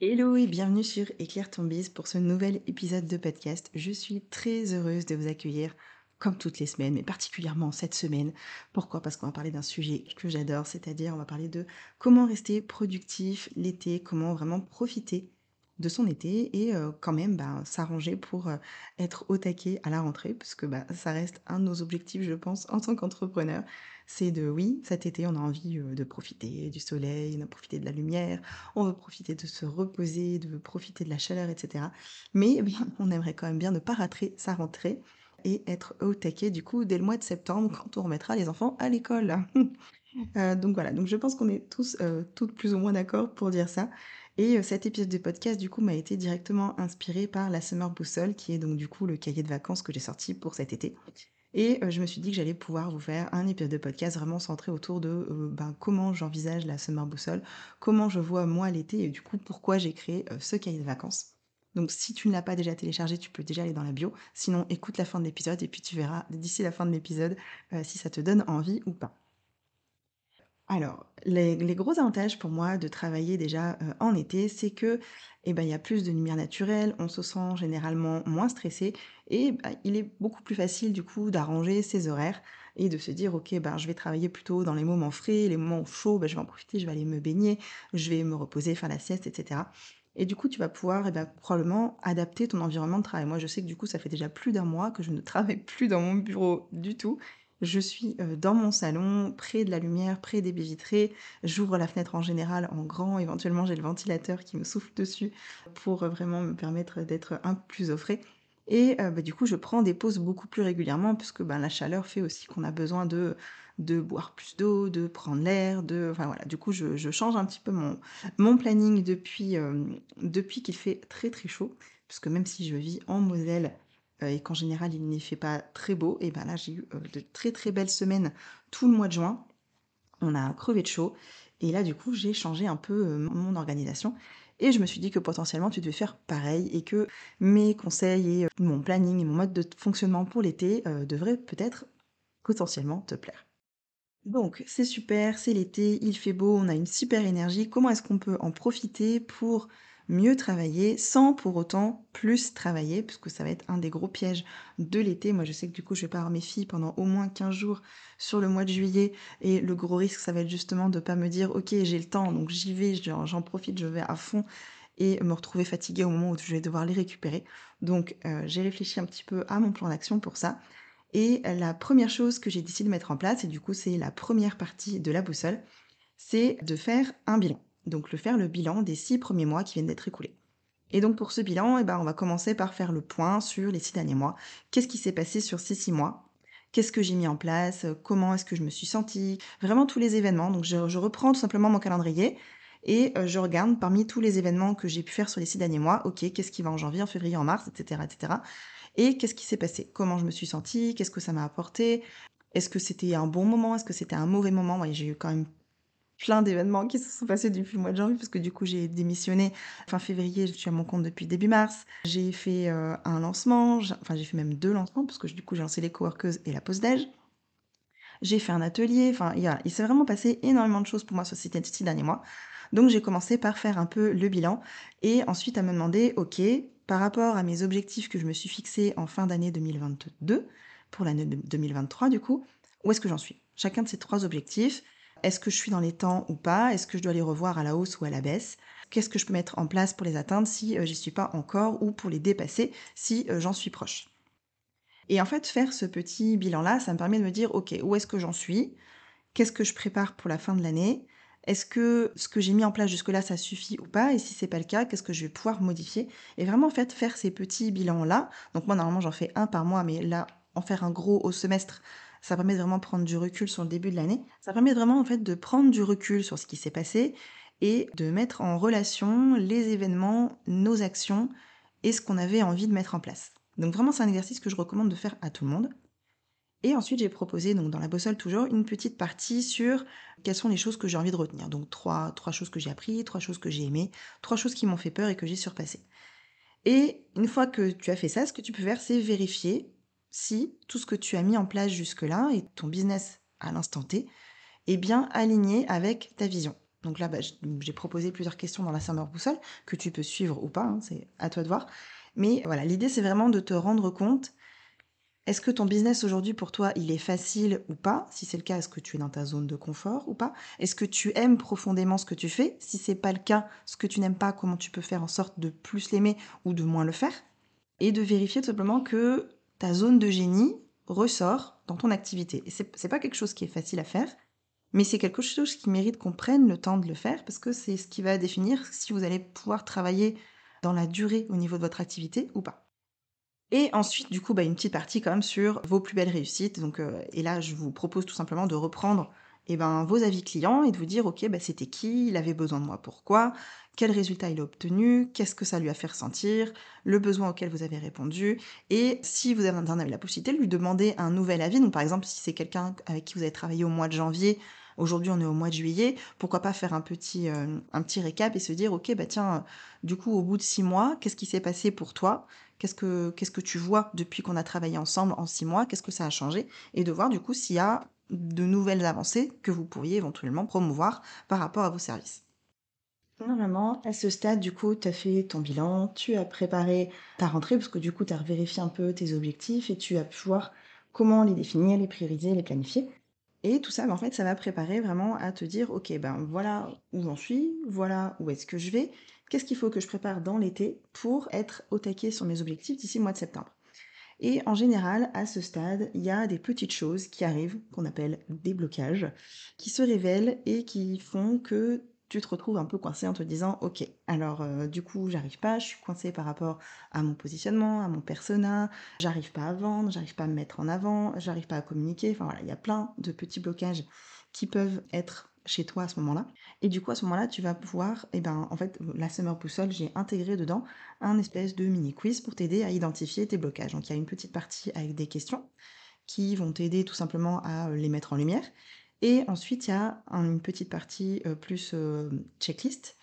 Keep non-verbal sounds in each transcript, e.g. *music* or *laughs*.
Hello et bienvenue sur Éclaire ton pour ce nouvel épisode de podcast. Je suis très heureuse de vous accueillir comme toutes les semaines, mais particulièrement cette semaine. Pourquoi? Parce qu'on va parler d'un sujet que j'adore, c'est-à-dire on va parler de comment rester productif l'été, comment vraiment profiter de son été et euh, quand même bah, s'arranger pour euh, être au taquet à la rentrée, parce que bah, ça reste un de nos objectifs, je pense, en tant qu'entrepreneur. C'est de, oui, cet été, on a envie euh, de profiter du soleil, de profiter de la lumière, on veut profiter de se reposer, de profiter de la chaleur, etc. Mais *laughs* eh on aimerait quand même bien ne pas rater sa rentrée et être au taquet du coup dès le mois de septembre quand on remettra les enfants à l'école. *laughs* donc voilà, donc je pense qu'on est tous, toutes plus ou moins d'accord pour dire ça. Et cet épisode de podcast, du coup, m'a été directement inspiré par la Summer Boussole, qui est donc du coup le cahier de vacances que j'ai sorti pour cet été. Et je me suis dit que j'allais pouvoir vous faire un épisode de podcast vraiment centré autour de ben, comment j'envisage la Summer Boussole, comment je vois moi l'été et du coup pourquoi j'ai créé ce cahier de vacances. Donc si tu ne l'as pas déjà téléchargé, tu peux déjà aller dans la bio. Sinon, écoute la fin de l'épisode et puis tu verras d'ici la fin de l'épisode si ça te donne envie ou pas. Alors, les, gros avantages pour moi de travailler déjà euh, en été, c'est que eh ben, il y a plus de lumière naturelle, on se sent généralement moins stressé et bah, il est beaucoup plus facile du coup d'arranger ses horaires et de se dire ok ben, je vais travailler plutôt dans les moments frais, les moments chauds, ben, je vais en profiter, je vais aller me baigner, je vais me reposer, faire la sieste, etc. Et du coup, tu vas pouvoir eh ben, probablement adapter ton environnement de travail. Moi, je sais que du coup, ça fait déjà plus d'un mois que je ne *laughs* travaille plus dans mon bureau du tout. Je suis dans mon salon, près de la lumière, près des baies vitrées. J'ouvre la fenêtre en général en grand. Éventuellement, j'ai le ventilateur qui me souffle dessus pour vraiment me permettre d'être un peu plus au frais. Et bah, du coup, je prends des pauses beaucoup plus régulièrement puisque ben, la chaleur fait aussi qu'on a besoin de, de boire plus d'eau, de prendre l'air, de... Enfin voilà, du coup, je, change un petit peu mon, planning depuis, depuis qu'il fait très très chaud. Puisque même si je vis en Moselle, euh, et qu'en général il n'y fait pas très beau, et ben là j'ai eu euh, de très très belles semaines tout le mois de juin. On a crevé de chaud et là du coup j'ai changé un peu euh, mon organisation et je me suis dit que potentiellement tu devais faire pareil et que mes conseils et mon planning et mon mode de fonctionnement pour l'été devraient peut-être potentiellement te plaire. Donc c'est super, c'est l'été, il fait beau, on a une super énergie. Comment est-ce qu'on peut en profiter pour mieux travailler sans pour autant plus travailler, puisque ça va être un des gros pièges de l'été. Moi, je sais que du coup, je vais pas avoir mes filles pendant au moins 15 jours sur le mois de juillet, et le gros risque, ça va être justement de pas me dire, ok, j'ai le temps, donc j'y vais, j'en profite, je vais à fond, et me retrouver fatiguée au moment où je vais devoir les récupérer. Donc, euh, j'ai réfléchi un petit peu à mon plan d'action pour ça. Et la première chose que j'ai décidé de mettre en place, et du coup c'est la première partie de la boussole, c'est de faire un bilan donc le faire le bilan des six premiers mois qui viennent d'être écoulés. Et donc pour ce bilan, eh ben, on va commencer par faire le point sur les six derniers mois. Qu'est-ce qui s'est passé sur ces six mois? Qu'est-ce que j'ai mis en place? Comment est-ce que je me suis sentie? Vraiment tous les événements. Donc je, reprends tout simplement mon calendrier et euh, je regarde parmi tous les événements que j'ai pu faire sur les six derniers mois, ok, qu'est-ce qui va en janvier, en février, en mars, etc. etc. Et qu'est-ce qui s'est passé? Comment je me suis sentie? Qu'est-ce que ça m'a apporté? Est-ce que c'était un bon moment? Est-ce que c'était un mauvais moment? J'ai eu quand même plein d'événements qui se sont passés depuis le mois de janvier, parce que du coup, j'ai démissionné fin février, je suis à mon compte depuis début mars. J'ai fait euh, un lancement, enfin, j'ai fait même deux lancements, parce que du coup, j'ai lancé les coworkers et la pause d'âge. J'ai fait un atelier, enfin, il, il s'est vraiment passé énormément de choses pour moi sur ces six derniers mois. Donc, j'ai commencé par faire un peu le bilan et ensuite à me demander, OK, par rapport à mes objectifs que je me suis fixés en fin d'année 2022, pour l'année 2023 du coup, où est-ce que j'en suis? Chacun de ces trois objectifs, est-ce que je suis dans les temps ou pas? Est-ce que je dois les revoir à la hausse ou à la baisse? Qu'est-ce que je peux mettre en place pour les atteindre si euh, j'y suis pas encore ou pour les dépasser si euh, j'en suis proche? Et en fait, faire ce petit bilan-là, ça me permet de me dire, OK, où est-ce que j'en suis? Qu'est-ce que je prépare pour la fin de l'année? Est-ce que ce que j'ai mis en place jusque-là, ça suffit ou pas? Et si c'est pas le cas, qu'est-ce que je vais pouvoir modifier? Et vraiment, en fait, faire ces petits bilans-là. Donc moi, normalement, j'en fais un par mois, mais là, en faire un gros au semestre, ça permet de prendre du recul sur le début de l'année. Ça permet vraiment de prendre du recul sur ce qui s'est passé et de mettre en relation les événements, nos actions et ce qu'on avait envie de mettre en place. Donc vraiment, c'est un exercice que je recommande de faire à tout le monde. Et ensuite, j'ai proposé, donc dans la boussole toujours, une petite partie sur quelles sont les choses que j'ai envie de retenir. Donc trois, trois choses que j'ai appris, trois choses que j'ai aimées, trois choses qui m'ont fait peur et que j'ai surpassées. Et une fois que tu as fait ça, ce que tu peux faire, c'est vérifier si tout ce que tu as mis en place jusque-là et ton business à l'instant T est bien aligné avec ta vision. Donc là, bah, j'ai proposé plusieurs questions dans la Summer Boussole que tu peux suivre ou pas, hein, c'est à toi de voir. Mais voilà, l'idée c'est vraiment de te rendre compte est-ce que ton business aujourd'hui pour toi, il est facile ou pas? Si c'est le cas, est-ce que tu es dans ta zone de confort ou pas? Est-ce que tu aimes profondément ce que tu fais? Si c'est pas le cas, ce que tu n'aimes pas, comment tu peux faire en sorte de plus l'aimer ou de moins le faire? Et de vérifier tout simplement que zone de génie ressort dans ton activité. Et c'est, c'est pas quelque chose qui est facile à faire, mais c'est quelque chose qui mérite qu'on prenne le temps de le faire parce que c'est ce qui va définir si vous allez pouvoir travailler dans la durée au niveau de votre activité ou pas. Et ensuite, du coup, bah, une petite partie quand même sur vos plus belles réussites. Donc, euh, et là, je vous propose tout simplement de reprendre eh ben, vos avis clients et de vous dire, OK, bah, c'était qui, il avait besoin de moi, pourquoi, quel résultat il a obtenu, qu'est-ce que ça lui a fait ressentir, le besoin auquel vous avez répondu, et si vous avez la possibilité de lui demander un nouvel avis, donc par exemple si c'est quelqu'un avec qui vous avez travaillé au mois de janvier, Aujourd'hui, on est au mois de juillet. Pourquoi pas faire un petit, euh, un petit récap et se dire, ok, bah tiens, du coup, au bout de six mois, qu'est-ce qui s'est passé pour toi? Qu'est-ce que, qu'est-ce que tu vois depuis qu'on a travaillé ensemble en six mois? Qu'est-ce que ça a changé? Et de voir du coup s'il y a de nouvelles avancées que vous pourriez éventuellement promouvoir par rapport à vos services. Normalement, à ce stade, du coup, tu as fait ton bilan, tu as préparé ta rentrée, parce que du coup, tu as vérifié un peu tes objectifs et tu as pu voir comment les définir, les prioriser, les planifier. Et tout ça, ben, en fait, ça va préparer vraiment à te dire, ok, ben voilà où j'en suis, voilà où est-ce que je vais, qu'est-ce qu'il faut que je prépare dans l'été pour être au taquet sur mes objectifs d'ici le mois de septembre. Et en général, à ce stade, il y a des petites choses qui arrivent, qu'on appelle des blocages, qui se révèlent et qui font que tu te retrouves un peu coincé en te disant ok alors euh, du coup j'arrive pas je suis coincé par rapport à mon positionnement à mon persona j'arrive pas à vendre j'arrive pas à me mettre en avant j'arrive pas à communiquer. Enfin voilà il y a plein de petits blocages qui peuvent être chez toi à ce moment-là. Et du coup à ce moment-là tu vas pouvoir et eh ben en fait la summer boussole j'ai intégré dedans un espèce de mini quiz pour t'aider à identifier tes blocages. Donc il y a une petite partie avec des questions qui vont t'aider tout simplement à les mettre en lumière et ensuite, il y a une petite partie euh, plus euh, checklist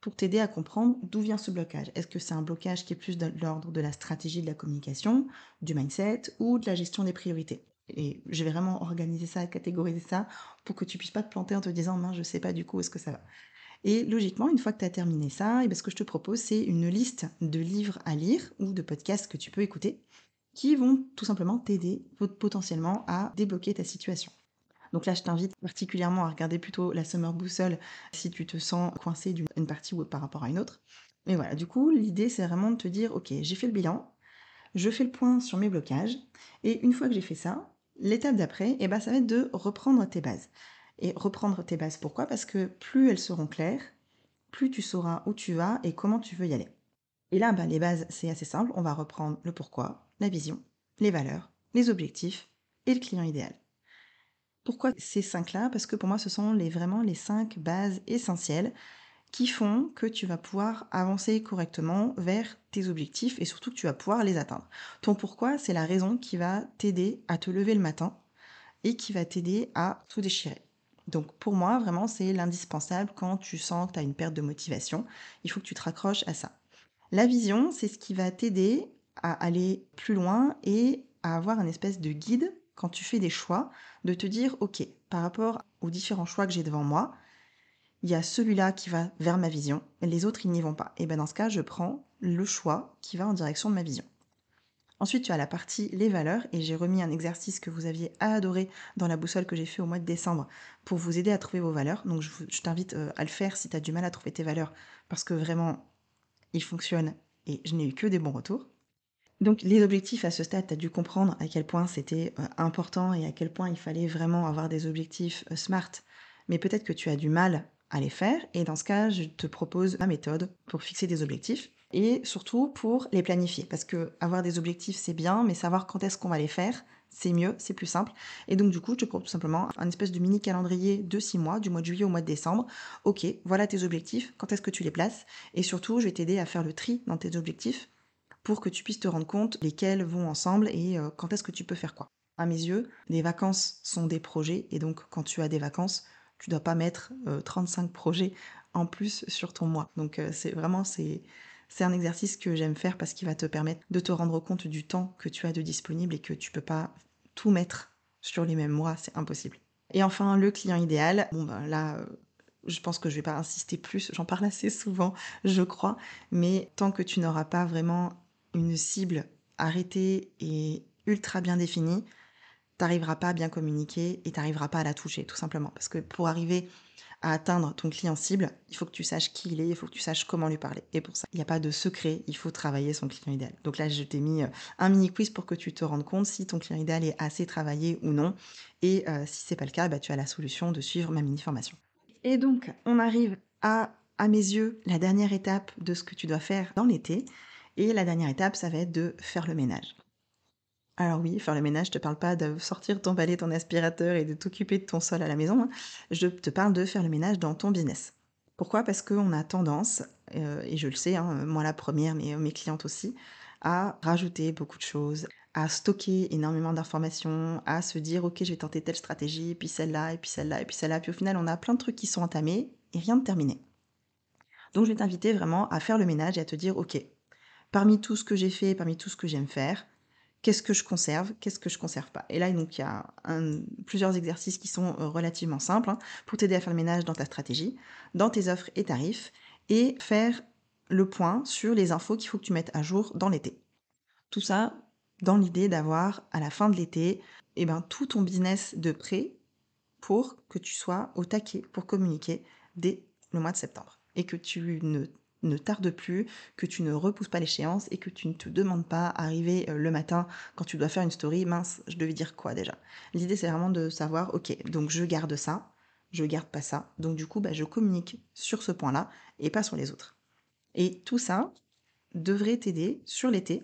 pour t'aider à comprendre d'où vient ce blocage. Est-ce que c'est un blocage qui est plus de l'ordre de la stratégie de la communication, du mindset ou de la gestion des priorités? Et je vais vraiment organiser ça, catégoriser ça pour que tu puisses pas te planter en te disant mince, je sais pas du coup est-ce que ça va. Et logiquement, une fois que tu as terminé ça, eh bien ce que je te propose, c'est une liste de livres à lire ou de podcasts que tu peux écouter qui vont tout simplement t'aider potentiellement à débloquer ta situation. Donc là, je t'invite particulièrement à regarder plutôt la Summer Boussole si tu te sens coincé d'une partie ou par rapport à une autre. Mais voilà, du coup, l'idée, c'est vraiment de te dire, ok, j'ai fait le bilan, je fais le point sur mes blocages, et une fois que j'ai fait ça, l'étape d'après, eh ben, ça va être de reprendre tes bases. Et reprendre tes bases, pourquoi? Parce que plus elles seront claires, plus tu sauras où tu vas et comment tu veux y aller. Et là, ben, les bases, c'est assez simple. On va reprendre le pourquoi, la vision, les valeurs, les objectifs et le client idéal. Pourquoi ces cinq-là? Parce que pour moi, ce sont les, vraiment les cinq bases essentielles qui font que tu vas pouvoir avancer correctement vers tes objectifs et surtout que tu vas pouvoir les atteindre. Ton pourquoi, c'est la raison qui va t'aider à te lever le matin et qui va t'aider à tout déchirer. Donc pour moi, vraiment, c'est l'indispensable quand tu sens que tu as une perte de motivation. Il faut que tu te raccroches à ça. La vision, c'est ce qui va t'aider à aller plus loin et à avoir un espèce de guide quand tu fais des choix, de te dire, OK, par rapport aux différents choix que j'ai devant moi, il y a celui-là qui va vers ma vision, les autres, ils n'y vont pas. Et bien dans ce cas, je prends le choix qui va en direction de ma vision. Ensuite, tu as la partie les valeurs, et j'ai remis un exercice que vous aviez adoré dans la boussole que j'ai fait au mois de décembre pour vous aider à trouver vos valeurs. Donc je, je t'invite euh, à le faire si tu as du mal à trouver tes valeurs, parce que vraiment, il fonctionne, et je n'ai eu que des bons retours. Donc les objectifs à ce stade, tu as dû comprendre à quel point c'était euh, important et à quel point il fallait vraiment avoir des objectifs euh, smart. Mais peut-être que tu as du mal à les faire et dans ce cas, je te propose ma méthode pour fixer des objectifs et surtout pour les planifier parce que avoir des objectifs c'est bien mais savoir quand est-ce qu'on va les faire, c'est mieux, c'est plus simple. Et donc, du coup, je te propose tout simplement un espèce de mini calendrier de six mois, du mois de juillet au mois de décembre. Ok, voilà tes objectifs, quand est-ce que tu les places? Et surtout, je vais t'aider à faire le tri dans tes objectifs pour que tu puisses te rendre compte lesquels vont ensemble et euh, quand est-ce que tu peux faire quoi. À mes yeux, les vacances sont des projets et donc quand tu as des vacances, tu dois pas mettre 35 projets en plus sur ton mois. Donc c'est vraiment c'est un exercice que j'aime faire parce qu'il va te permettre de te rendre compte du temps que tu as de disponible et que tu peux pas tout mettre sur les mêmes mois, c'est impossible. Et enfin, le client idéal. Bon, ben là, euh, je pense que je vais pas insister plus, j'en parle assez souvent, je crois, mais tant que tu n'auras pas vraiment une cible arrêtée et ultra bien définie, t'arriveras pas à bien communiquer et t'arriveras pas à la toucher, tout simplement. Parce que pour arriver à atteindre ton client cible, il faut que tu saches qui il est, il faut que tu saches comment lui parler. Et pour ça, il n'y a pas de secret, il faut travailler son client idéal. Donc là, je t'ai mis euh, un mini quiz pour que tu te rendes compte si ton client idéal est assez travaillé ou non. Et euh, si c'est pas le cas, bah, tu as la solution de suivre ma mini formation. Et donc, on arrive à, à mes yeux, la dernière étape de ce que tu dois faire dans l'été. Et la dernière étape, ça va être de faire le ménage. Alors oui, faire le ménage, je te parle pas de sortir ton balai, ton aspirateur et de t'occuper de ton sol à la maison. Hein. Je te parle de faire le ménage dans ton business. Pourquoi? Parce qu'on a tendance, euh, et je le sais, hein, moi la première, mais mes clientes aussi, à rajouter beaucoup de choses, à stocker énormément d'informations, à se dire ok je vais tenter telle stratégie, puis celle-là, et puis celle-là, et puis celle-là, puis au final on a plein de trucs qui sont entamés et rien de terminé. Donc je vais t'inviter vraiment à faire le ménage et à te dire ok, parmi tout ce que j'ai fait, parmi tout ce que j'aime faire, qu'est-ce que je conserve, qu'est-ce que je conserve pas? Et là, donc, il y a plusieurs exercices qui sont euh, relativement simples hein, pour t'aider à faire le ménage dans ta stratégie, dans tes offres et tarifs, et faire le point sur les infos qu'il faut que tu mettes à jour dans l'été. Tout ça dans l'idée d'avoir à la fin de l'été eh ben, tout ton business de prêt pour que tu sois au taquet pour communiquer dès le mois de septembre et que tu ne ne tarde plus, que tu ne repousses pas l'échéance et que tu ne te demandes pas arriver euh, le matin quand tu dois faire une story, mince, je devais dire quoi déjà? L'idée c'est vraiment de savoir, ok, donc je garde ça, je garde pas ça, donc du coup bah, je communique sur ce point-là et pas sur les autres. Et tout ça devrait t'aider sur l'été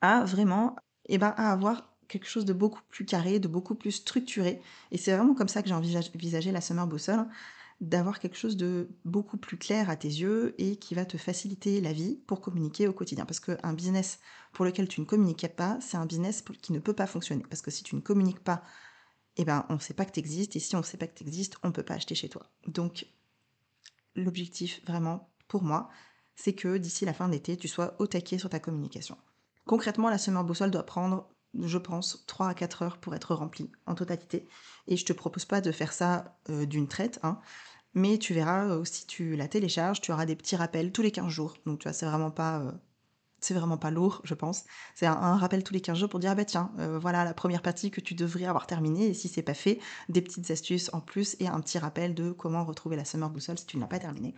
à vraiment, eh ben, à avoir quelque chose de beaucoup plus carré, de beaucoup plus structuré. Et c'est vraiment comme ça que j'ai envisagé la Summer Boussole d'avoir quelque chose de beaucoup plus clair à tes yeux et qui va te faciliter la vie pour communiquer au quotidien. Parce qu'un business pour lequel tu ne communiquais pas, c'est un business qui ne peut pas fonctionner. Parce que si tu ne communiques pas, eh ben, on ne sait pas que tu existes. Et si on ne sait pas que tu existes, on ne peut pas acheter chez toi. Donc, l'objectif vraiment pour moi, c'est que d'ici la fin de l'été, tu sois au taquet sur ta communication. Concrètement, la semaine boussole doit prendre je pense, 3 à 4 heures pour être rempli en totalité. Et je te propose pas de faire ça euh, d'une traite, hein, mais tu verras, euh, si tu la télécharges, tu auras des petits rappels tous les 15 jours. Donc tu vois, c'est vraiment pas... Euh, c'est vraiment pas lourd, je pense. C'est un, rappel tous les 15 jours pour dire, ah bah tiens, voilà la première partie que tu devrais avoir terminée, et si c'est pas fait, des petites astuces en plus, et un petit rappel de comment retrouver la Summer Boussole si tu ne l'as pas terminée.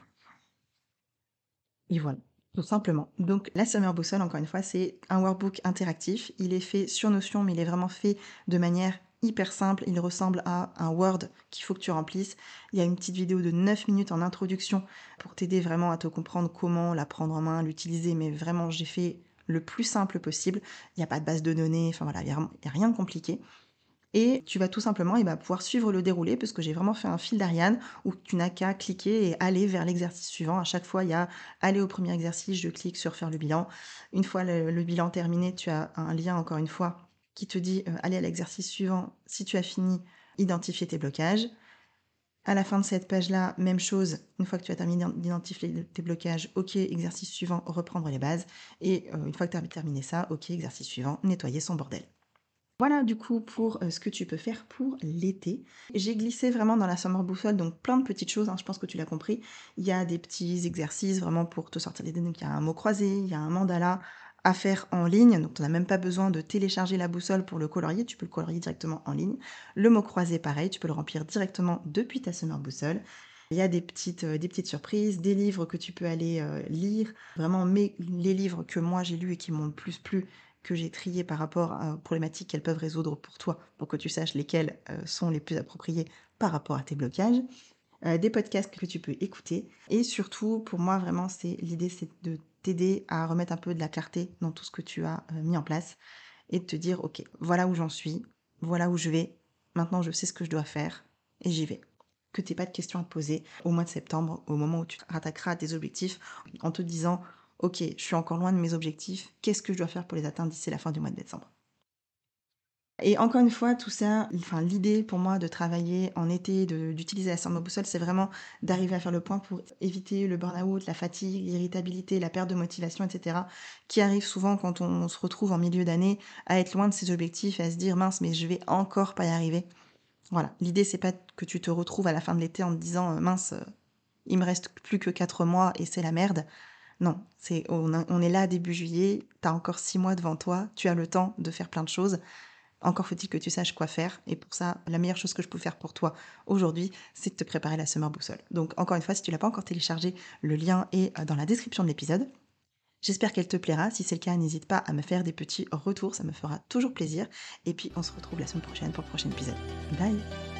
Et voilà. Tout simplement. Donc la Summer Boussole, encore une fois, c'est un workbook interactif. Il est fait sur Notion, mais il est vraiment fait de manière hyper simple. Il ressemble à un Word qu'il faut que tu remplisses. Il y a une petite vidéo de 9 minutes en introduction pour t'aider vraiment à te comprendre comment la prendre en main, l'utiliser. Mais vraiment, j'ai fait le plus simple possible. Il n'y a pas de base de données, enfin voilà, il n'y a, rien de compliqué. Et tu vas tout simplement et bah, pouvoir suivre le déroulé, parce que j'ai vraiment fait un fil d'Ariane où tu n'as qu'à cliquer et aller vers l'exercice suivant. À chaque fois, il y a aller au premier exercice, je clique sur faire le bilan. Une fois le, bilan terminé, tu as un lien encore une fois qui te dit euh, aller à l'exercice suivant si tu as fini, identifier tes blocages. À la fin de cette page-là, même chose, une fois que tu as terminé d'identifier tes blocages, ok, exercice suivant, reprendre les bases. Et euh, une fois que tu as terminé ça, ok, exercice suivant, nettoyer son bordel. Voilà du coup pour euh, ce que tu peux faire pour l'été. J'ai glissé vraiment dans la summer boussole, donc plein de petites choses, hein, je pense que tu l'as compris. Il y a des petits exercices vraiment pour te sortir les données. il y a un mot croisé, il y a un mandala à faire en ligne, donc tu n'as même pas besoin de télécharger la boussole pour le colorier, tu peux le colorier directement en ligne. Le mot croisé pareil, tu peux le remplir directement depuis ta summer boussole. Il y a des petites, euh, petites surprises, des livres que tu peux aller euh, lire. Vraiment, les livres que moi j'ai lus et qui m'ont le plus plu, que j'ai trié par rapport aux problématiques qu'elles peuvent résoudre pour toi, pour que tu saches lesquelles euh, sont les plus appropriées par rapport à tes blocages. Euh, des podcasts que tu peux écouter. Et surtout, pour moi, vraiment, c'est l'idée, c'est de t'aider à remettre un peu de la clarté dans tout ce que tu as euh, mis en place et de te dire, OK, voilà où j'en suis, voilà où je vais, maintenant je sais ce que je dois faire et j'y vais. Que tu pas de questions à te poser au mois de septembre, au moment où tu te rattaqueras à tes objectifs, en te disant, ok, je suis encore loin de mes objectifs, qu'est-ce que je dois faire pour les atteindre d'ici la fin du mois de décembre? Et encore une fois, tout ça, enfin, l'idée pour moi de travailler en été, d'utiliser la summer boussole, c'est vraiment d'arriver à faire le point pour éviter le burn-out, la fatigue, l'irritabilité, la perte de motivation, etc., qui arrive souvent quand on se retrouve en milieu d'année à être loin de ses objectifs et à se dire mince, mais je vais encore pas y arriver. Voilà, l'idée c'est pas que tu te retrouves à la fin de l'été en te disant euh, mince, euh, il me reste plus que quatre mois et c'est la merde. Non, on est là début juillet, tu as encore six mois devant toi, tu as le temps de faire plein de choses. Encore faut-il que tu saches quoi faire. Et pour ça, la meilleure chose que je peux faire pour toi aujourd'hui, c'est de te préparer la Summer Boussole. Donc, encore une fois, si tu l'as pas encore téléchargé, le lien est euh, dans la description de l'épisode. J'espère qu'elle te plaira. Si c'est le cas, n'hésite pas à me faire des petits retours. Ça me fera toujours plaisir. Et puis, on se retrouve la semaine prochaine pour le prochain épisode. Bye